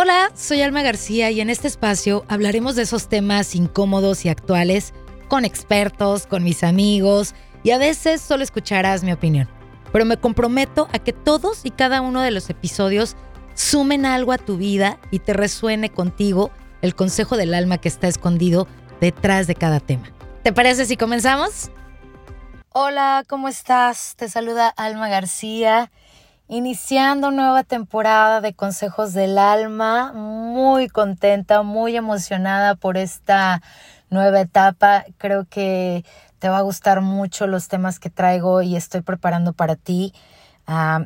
Hola, soy Alma García y en este espacio hablaremos de esos temas incómodos y actuales con expertos, con mis amigos y a veces solo escucharás mi opinión. Pero me comprometo a que todos y cada uno de los episodios sumen algo a tu vida y te resuene contigo el consejo del alma que está escondido detrás de cada tema. ¿Te parece si comenzamos? Hola, ¿cómo estás? Te saluda Alma García, iniciando nueva temporada de Consejos del Alma, muy contenta, muy emocionada por esta nueva etapa. Creo que te va a gustar mucho los temas que traigo y estoy preparando para ti.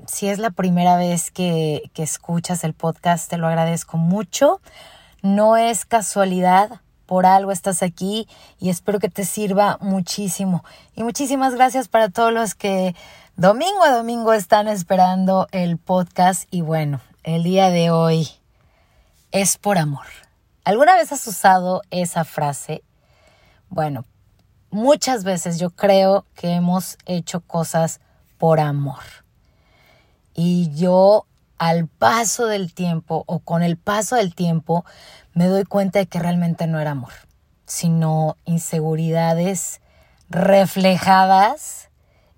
Si es la primera vez que, que escuchas el podcast, te lo agradezco mucho. No es casualidad, por algo estás aquí y espero que te sirva muchísimo. Y muchísimas gracias para todos los que domingo a domingo están esperando el podcast. Y bueno, el día de hoy es por amor. ¿Alguna vez has usado esa frase? Bueno, muchas veces yo creo que hemos hecho cosas por amor. Y yo al paso del tiempo o con el paso del tiempo me doy cuenta de que realmente no era amor, sino inseguridades reflejadas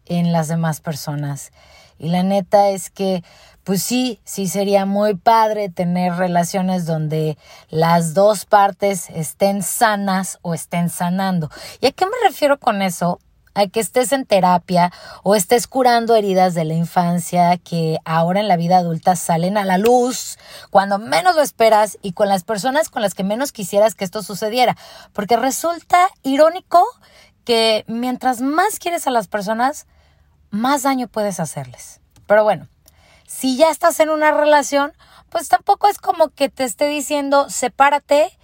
en las demás personas. Y la neta es que, pues sí, sí sería muy padre tener relaciones donde las dos partes estén sanas o estén sanando. ¿Y a qué me refiero con eso? A que estés en terapia o estés curando heridas de la infancia que ahora en la vida adulta salen a la luz cuando menos lo esperas y con las personas con las que menos quisieras que esto sucediera. Porque resulta irónico que mientras más quieres a las personas, más daño puedes hacerles. Pero bueno, si ya estás en una relación, pues tampoco es como que te esté diciendo sepárate,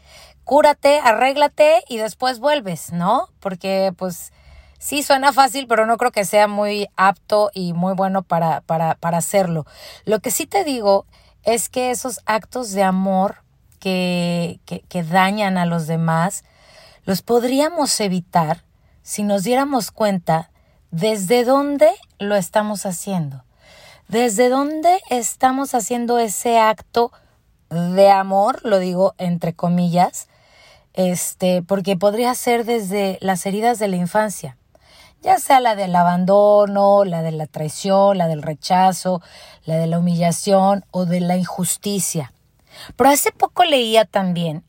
cúrate, arréglate y después vuelves, ¿no? Porque pues Sí, suena fácil, pero no creo que sea muy apto y muy bueno para, para, para hacerlo. Lo que sí te digo es que esos actos de amor que, que, que dañan a los demás, los podríamos evitar si nos diéramos cuenta desde dónde lo estamos haciendo. Desde dónde estamos haciendo ese acto de amor, lo digo entre comillas, este, porque podría ser desde las heridas de la infancia ya sea la del abandono, la de la traición, la del rechazo, la de la humillación o de la injusticia. Pero hace poco leía también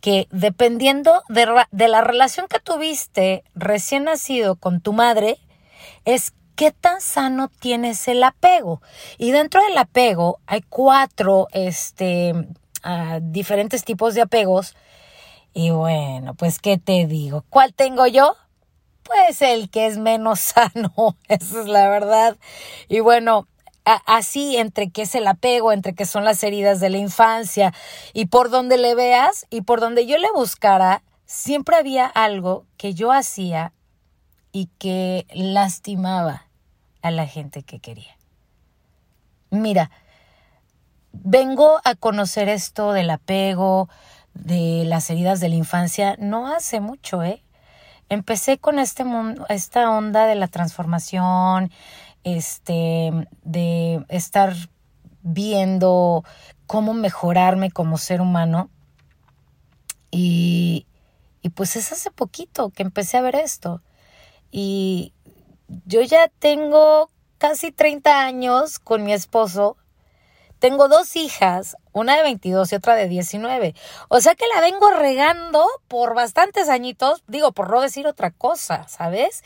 que dependiendo de, la relación que tuviste recién nacido con tu madre, es qué tan sano tienes el apego. Y dentro del apego hay cuatro este, ah, diferentes tipos de apegos. Y bueno, pues, ¿qué te digo? ¿Cuál tengo yo? Pues el que es menos sano, esa es la verdad. Y bueno, así entre que es el apego, entre que son las heridas de la infancia y por donde le veas y por donde yo le buscara, siempre había algo que yo hacía y que lastimaba a la gente que quería. Mira, vengo a conocer esto del apego, de las heridas de la infancia, no hace mucho, ¿eh? Empecé con este mundo, esta onda de la transformación, este, de estar viendo cómo mejorarme como ser humano. Y, y pues es hace poquito que empecé a ver esto. Y yo ya tengo casi 30 años con mi esposo tengo dos hijas, una de 22 y otra de 19. O sea que la vengo regando por bastantes añitos, digo, por no decir otra cosa, ¿sabes?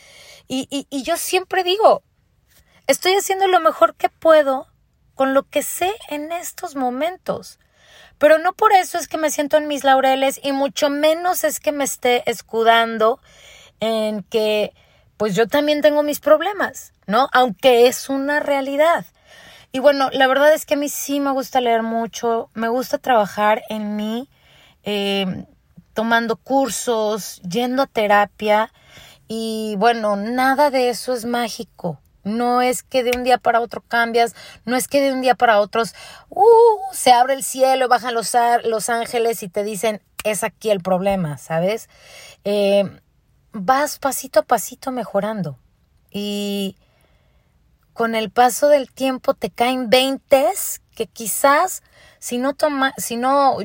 Y, y, y yo siempre digo, estoy haciendo lo mejor que puedo con lo que sé en estos momentos. Pero no por eso es que me siento en mis laureles y mucho menos es que me esté escudando en que pues yo también tengo mis problemas, ¿no? Aunque es una realidad. Y bueno, la verdad es que a mí sí me gusta leer mucho, me gusta trabajar en mí, eh, tomando cursos, yendo a terapia y bueno, nada de eso es mágico. No es que de un día para otro cambias, no es que de un día para otro uh, se abre el cielo, bajan los, los ángeles y te dicen, es aquí el problema, ¿sabes? Eh, vas pasito a pasito mejorando. Y con el paso del tiempo te caen veintes que quizás si no, si no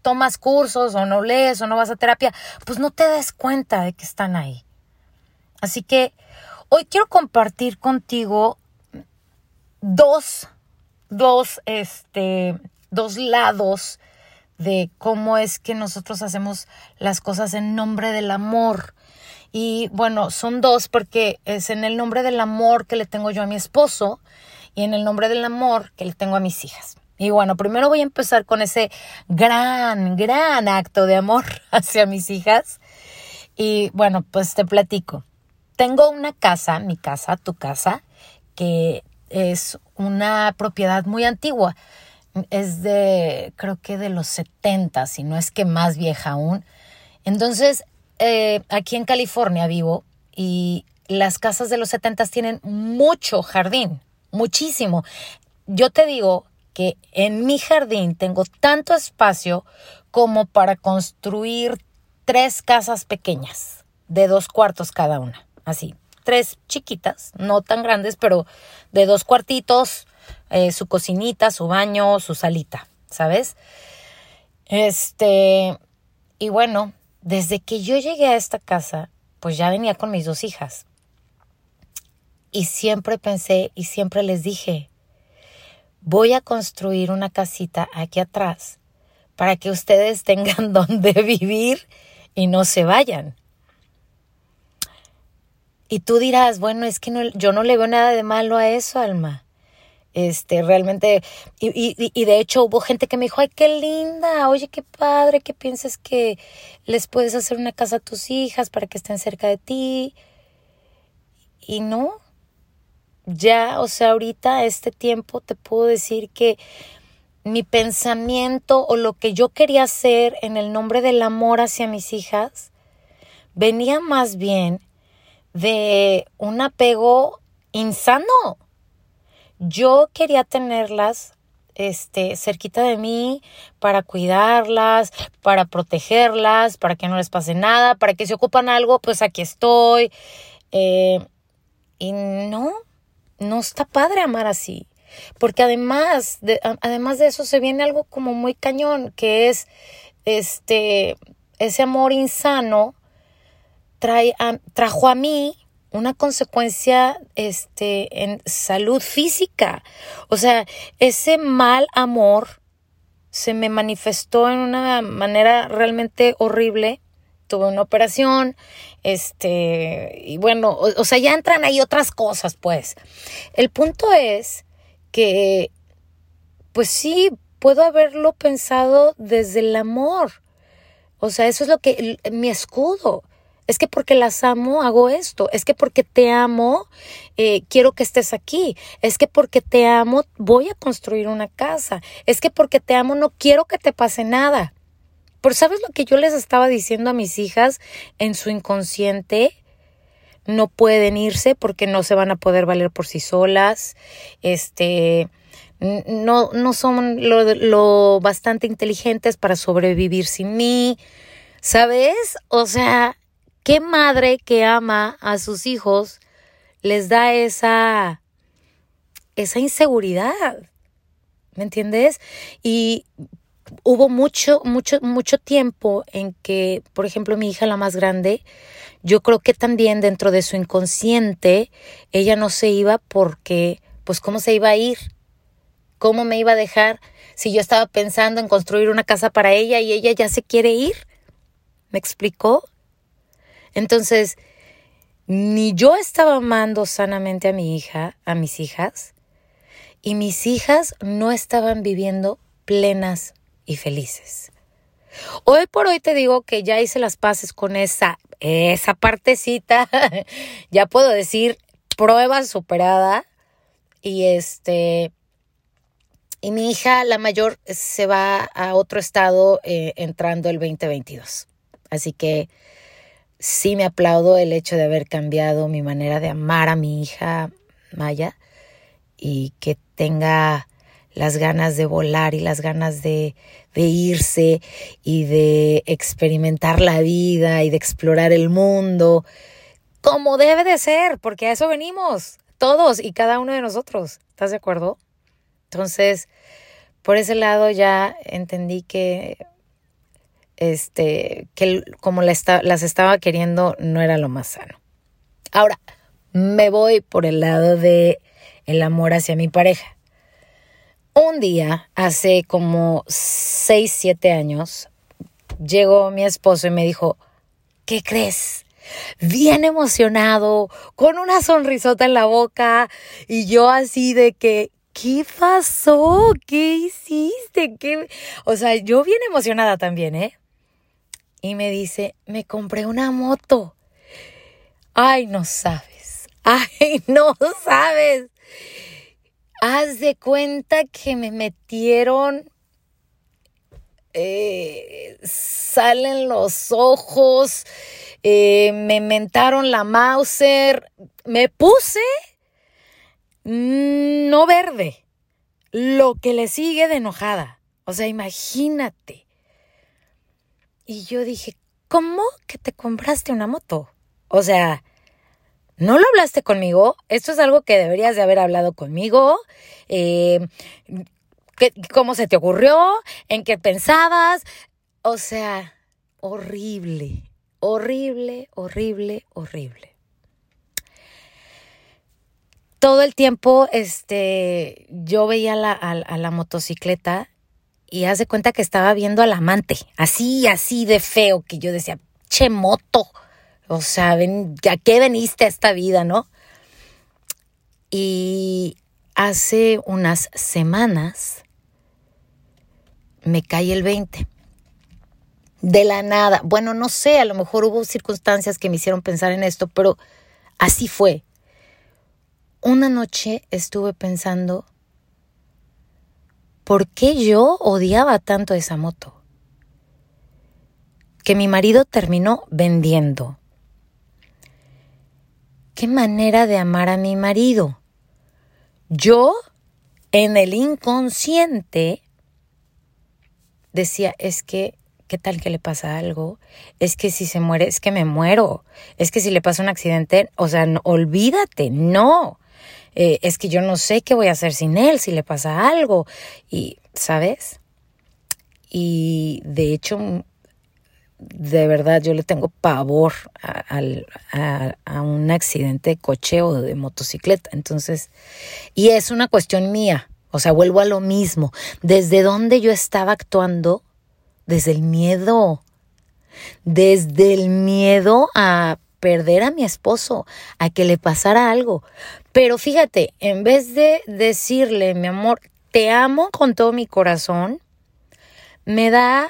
tomas cursos o no lees o no vas a terapia, pues no te des cuenta de que están ahí. Así que hoy quiero compartir contigo dos, dos, este, dos lados de cómo es que nosotros hacemos las cosas en nombre del amor. Y bueno, son dos porque es en el nombre del amor que le tengo yo a mi esposo y en el nombre del amor que le tengo a mis hijas. Y bueno, primero voy a empezar con ese gran, gran acto de amor hacia mis hijas. Y bueno, pues te platico. Tengo una casa, mi casa, tu casa, que es una propiedad muy antigua es de, creo que de los 70, si no es que más vieja aún. Entonces, eh, aquí en California vivo y las casas de los 70 tienen mucho jardín, muchísimo. Yo te digo que en mi jardín tengo tanto espacio como para construir tres casas pequeñas, de dos cuartos cada una, así. Tres chiquitas, no tan grandes, pero de dos cuartitos, eh, su cocinita, su baño, su salita, ¿sabes? Este, y bueno, desde que yo llegué a esta casa, pues ya venía con mis dos hijas. Y siempre pensé y siempre les dije, voy a construir una casita aquí atrás para que ustedes tengan donde vivir y no se vayan. Y tú dirás, bueno, es que yo no le veo nada de malo a eso, Alma. Este, realmente, y, y, y, de hecho hubo gente que me dijo, ay, qué linda, oye, qué padre, que piensas que les puedes hacer una casa a tus hijas para que estén cerca de ti. Y no, ya, o sea, ahorita, este tiempo, te puedo decir que mi pensamiento o lo que yo quería hacer en el nombre del amor hacia mis hijas venía más bien de un apego insano yo quería tenerlas este, cerquita de mí para cuidarlas, para protegerlas, para que no les pase nada, para que si ocupan algo, pues aquí estoy. Eh, y no, no está padre amar así. Porque además de, además de eso se viene algo como muy cañón, que es este, ese amor insano trae trajo a mí una consecuencia este, en salud física. O sea, ese mal amor se me manifestó en una manera realmente horrible. Tuve una operación, este, y bueno, o, o sea, ya entran ahí otras cosas, pues. El punto es que, pues sí, puedo haberlo pensado desde el amor. O sea, eso es lo que mi escudo. Es que porque las amo hago esto. Es que porque te amo eh, quiero que estés aquí. Es que porque te amo voy a construir una casa. Es que porque te amo no quiero que te pase nada. Pero ¿sabes lo que yo les estaba diciendo a mis hijas en su inconsciente? No pueden irse porque no se van a poder valer por sí solas. Este, no, no son lo, lo bastante inteligentes para sobrevivir sin mí. ¿Sabes? O sea, ¿Qué madre que ama a sus hijos les da esa, esa inseguridad? ¿Me entiendes? Y hubo mucho, mucho, mucho tiempo en que, por ejemplo, mi hija, la más grande, yo creo que también dentro de su inconsciente, ella no se iba porque, pues, ¿cómo se iba a ir? ¿Cómo me iba a dejar si yo estaba pensando en construir una casa para ella y ella ya se quiere ir? ¿Me explicó? Entonces, ni yo estaba amando sanamente a mi hija, a mis hijas, y mis hijas no estaban viviendo plenas y felices. Hoy por hoy te digo que ya hice las paces con esa, esa partecita, ya puedo decir prueba superada, y este, y mi hija, la mayor, se va a otro estado eh, entrando el 2022. Así que sí me aplaudo el hecho de haber cambiado mi manera de amar a mi hija Maya y que tenga las ganas de volar y las ganas de, irse y de experimentar la vida y de explorar el mundo, como debe de ser, porque a eso venimos, todos y cada uno de nosotros. ¿Estás de acuerdo? Entonces, por ese lado ya entendí que este que como las estaba queriendo no era lo más sano. Ahora, me voy por el lado de el amor hacia mi pareja. Un día, hace como 6, 7 años, llegó mi esposo y me dijo, ¿qué crees? Bien emocionado, con una sonrisota en la boca y yo así de que, ¿qué pasó? ¿Qué hiciste? ¿Qué? O sea, yo bien emocionada también, ¿eh? Y me dice, me compré una moto. Ay, no sabes. Ay, no sabes. Haz de cuenta que me metieron eh, salen los ojos, eh, me mentaron la Mauser, me puse no verde, lo que le sigue de enojada. O sea, imagínate. Y yo dije, ¿cómo que te compraste una moto? O sea, ¿no lo hablaste conmigo? Esto es algo que deberías de haber hablado conmigo. Eh, ¿Cómo se te ocurrió? ¿En qué pensabas? O sea, horrible, horrible, horrible, horrible. Todo el tiempo, este, yo veía la, a, la motocicleta y hace cuenta que estaba viendo al amante, así, así de feo, que yo decía, che moto, o sea, ¿a qué veniste a esta vida, no? Y hace unas semanas me cae el 20. De la nada. Bueno, no sé, a lo mejor hubo circunstancias que me hicieron pensar en esto, pero así fue. Una noche estuve pensando, ¿por qué yo odiaba tanto esa moto? Que mi marido terminó vendiendo. ¿Qué manera de amar a mi marido? Yo, en el inconsciente, decía, es que, ¿qué tal que le pasa algo? Es que si se muere, es que me muero. Es que si le pasa un accidente, o sea, olvídate, no. Eh, es que yo no sé qué voy a hacer sin él si le pasa algo. Y, ¿sabes? Y de hecho, de verdad yo le tengo pavor a, a, un accidente de coche o de motocicleta. Entonces, y es una cuestión mía. O sea, vuelvo a lo mismo. ¿Desde dónde yo estaba actuando? Desde el miedo. Desde el miedo a perder a mi esposo, a que le pasara algo. Pero fíjate, en vez de decirle, mi amor, te amo con todo mi corazón, me da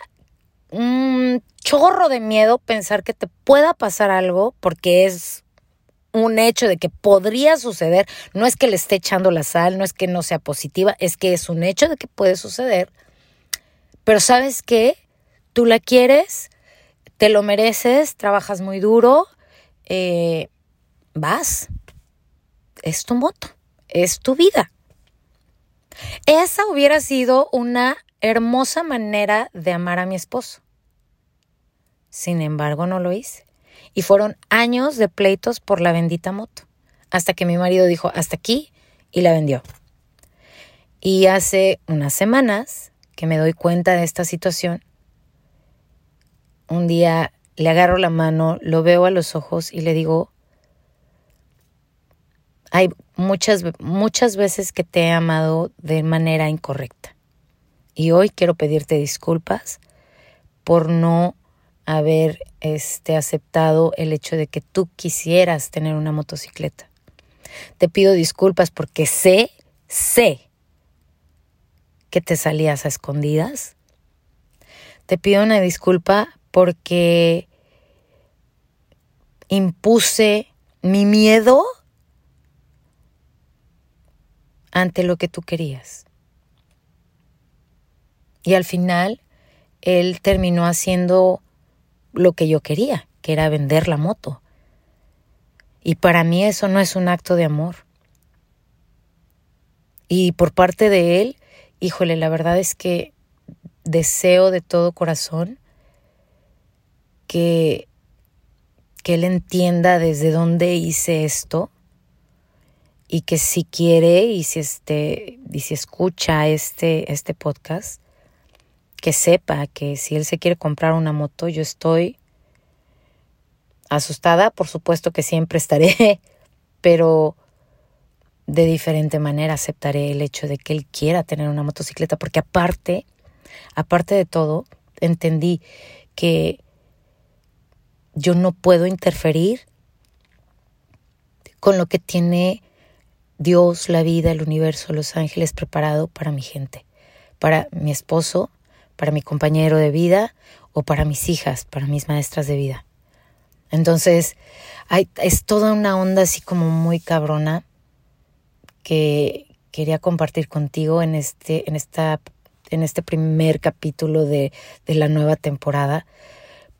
un chorro de miedo pensar que te pueda pasar algo porque es un hecho de que podría suceder, no es que le esté echando la sal, no es que no sea positiva, es que es un hecho de que puede suceder. Pero sabes qué, tú la quieres, te lo mereces, trabajas muy duro, eh, vas, es tu moto, es tu vida. Esa hubiera sido una hermosa manera de amar a mi esposo. Sin embargo, no lo hice. Y fueron años de pleitos por la bendita moto. Hasta que mi marido dijo, hasta aquí, y la vendió. Y hace unas semanas que me doy cuenta de esta situación, un día le agarro la mano, lo veo a los ojos y le digo, hay muchas, muchas veces que te he amado de manera incorrecta. Y hoy quiero pedirte disculpas por no haber este, aceptado el hecho de que tú quisieras tener una motocicleta. Te pido disculpas porque sé, sé que te salías a escondidas. Te pido una disculpa porque impuse mi miedo ante lo que tú querías. Y al final, él terminó haciendo lo que yo quería, que era vender la moto. Y para mí eso no es un acto de amor. Y por parte de él, híjole, la verdad es que deseo de todo corazón que, que él entienda desde dónde hice esto y que si quiere y si este y si escucha este este podcast que sepa que si él se quiere comprar una moto yo estoy asustada. Por supuesto que siempre estaré pero de diferente manera aceptaré el hecho de que él quiera tener una motocicleta porque aparte aparte de todo entendí que yo no puedo interferir con lo que tiene Dios, la vida, el universo, los ángeles preparado para mi gente, para mi esposo, para mi compañero de vida o para mis hijas, para mis maestras de vida. Entonces, es toda una onda así como muy cabrona que quería compartir contigo en este, en esta, en este primer capítulo de, de la nueva temporada,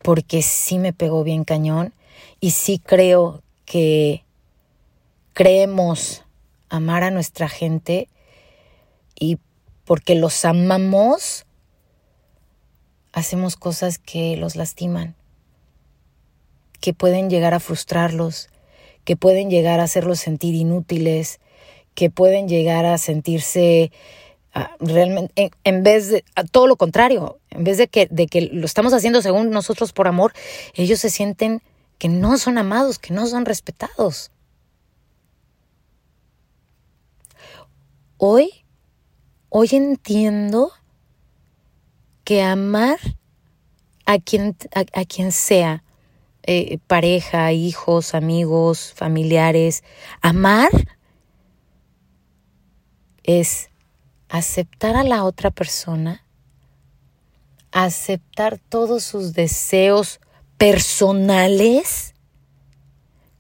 porque sí me pegó bien cañón y sí creo que creemos amar a nuestra gente y porque los amamos, hacemos cosas que los lastiman, que pueden llegar a frustrarlos, que pueden llegar a hacerlos sentir inútiles, que pueden llegar a sentirse ah, realmente, en, vez de, todo lo contrario, en vez de que, de que lo estamos haciendo según nosotros por amor, ellos se sienten que no son amados, que no son respetados. Hoy, hoy entiendo que amar a quien, a, quien sea, eh, pareja, hijos, amigos, familiares, amar es aceptar a la otra persona, aceptar todos sus deseos personales,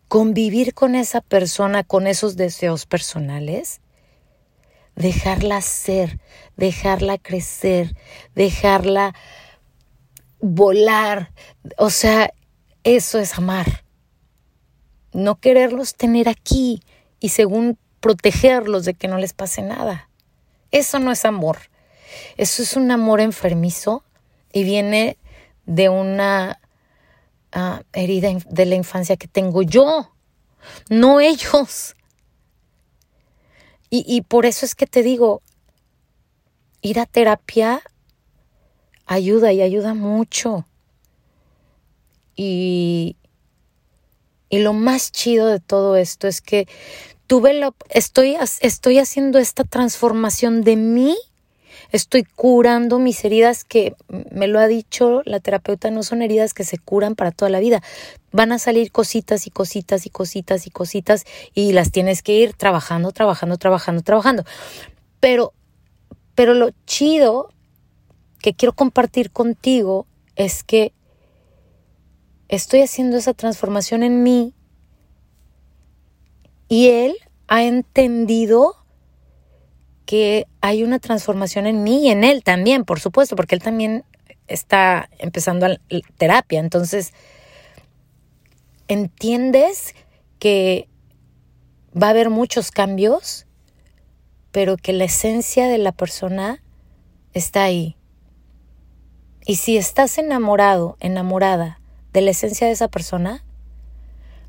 convivir con esa persona, con esos deseos personales dejarla ser, dejarla crecer, dejarla volar. O sea, eso es amar. No quererlos tener aquí y según protegerlos de que no les pase nada. Eso no es amor. Eso es un amor enfermizo y viene de una ah, herida de la infancia que tengo yo, no ellos. Y, por eso es que te digo, ir a terapia ayuda y ayuda mucho. Y, y lo más chido de todo esto es que tuve lo, estoy, estoy haciendo esta transformación de mí Estoy curando mis heridas que, me lo ha dicho la terapeuta, no son heridas que se curan para toda la vida. Van a salir cositas y cositas y cositas y cositas y las tienes que ir trabajando, trabajando, trabajando, trabajando. Pero, pero lo chido que quiero compartir contigo es que estoy haciendo esa transformación en mí y él ha entendido que hay una transformación en mí y en él también, por supuesto, porque él también está empezando terapia. Entonces, entiendes que va a haber muchos cambios, pero que la esencia de la persona está ahí. Y si estás enamorado, enamorada de la esencia de esa persona,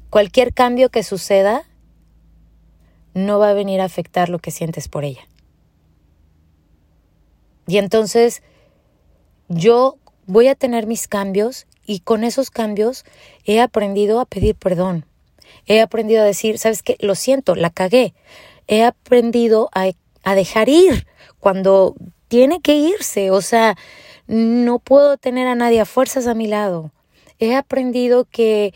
cualquier cambio que suceda no va a venir a afectar lo que sientes por ella. Y entonces yo voy a tener mis cambios y con esos cambios he aprendido a pedir perdón. He aprendido a decir, ¿sabes qué? Lo siento, la cagué. He aprendido a, a dejar ir cuando tiene que irse. O sea, no puedo tener a nadie a fuerzas a mi lado. He aprendido que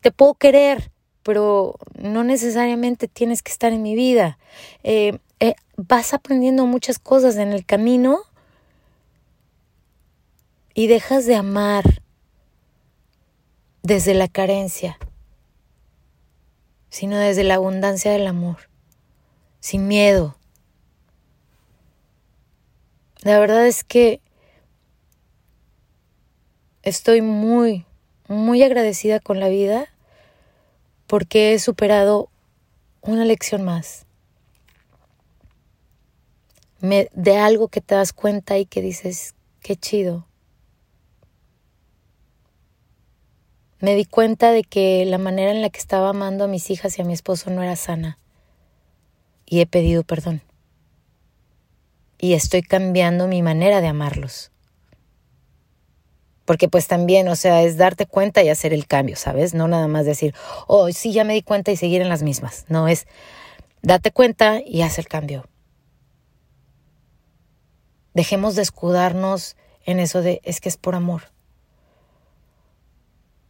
te puedo querer, pero no necesariamente tienes que estar en mi vida. Eh, eh, vas aprendiendo muchas cosas en el camino y dejas de amar desde la carencia, sino desde la abundancia del amor, sin miedo. La verdad es que estoy muy, muy agradecida con la vida porque he superado una lección más de algo que te das cuenta y que dices, qué chido. Me di cuenta de que la manera en la que estaba amando a mis hijas y a mi esposo no era sana. y he pedido perdón. Y estoy cambiando mi manera de amarlos. Porque pues también, o sea, es darte cuenta y hacer el cambio, ¿sabes? No nada más decir, oh, sí, ya me di cuenta y seguir en las mismas. No, es date cuenta y haz el cambio. Dejemos de escudarnos en eso de, es que es por amor.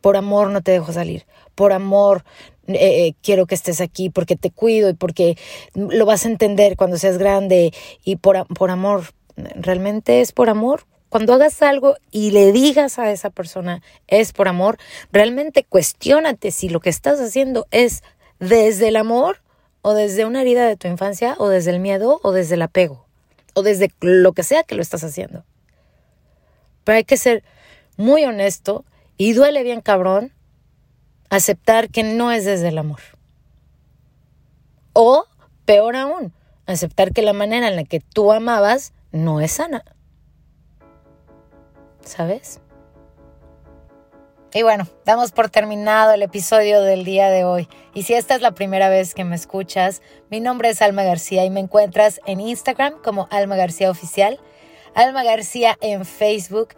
Por amor no te dejo salir. Por amor eh, eh, quiero que estés aquí porque te cuido y porque lo vas a entender cuando seas grande y por, por amor. ¿Realmente es por amor? Cuando hagas algo y le digas a esa persona es por amor, realmente cuestiónate si lo que estás haciendo es desde el amor o desde una herida de tu infancia o desde el miedo o desde el apego o desde lo que sea que lo estás haciendo. Pero hay que ser muy honesto y duele bien cabrón aceptar que no es desde el amor. O, peor aún, aceptar que la manera en la que tú amabas no es sana. ¿Sabes? Y bueno, damos por terminado el episodio del día de hoy. Y si esta es la primera vez que me escuchas, mi nombre es Alma García y me encuentras en Instagram como Alma García Oficial, Alma García en Facebook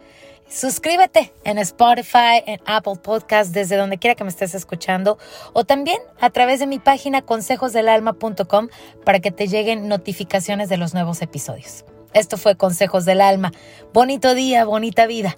Suscríbete en Spotify, en Apple Podcast, desde donde quiera que me estés escuchando, o también a través de mi página consejosdelalma.com para que te lleguen notificaciones de los nuevos episodios. Esto fue Consejos del Alma. Bonito día, bonita vida.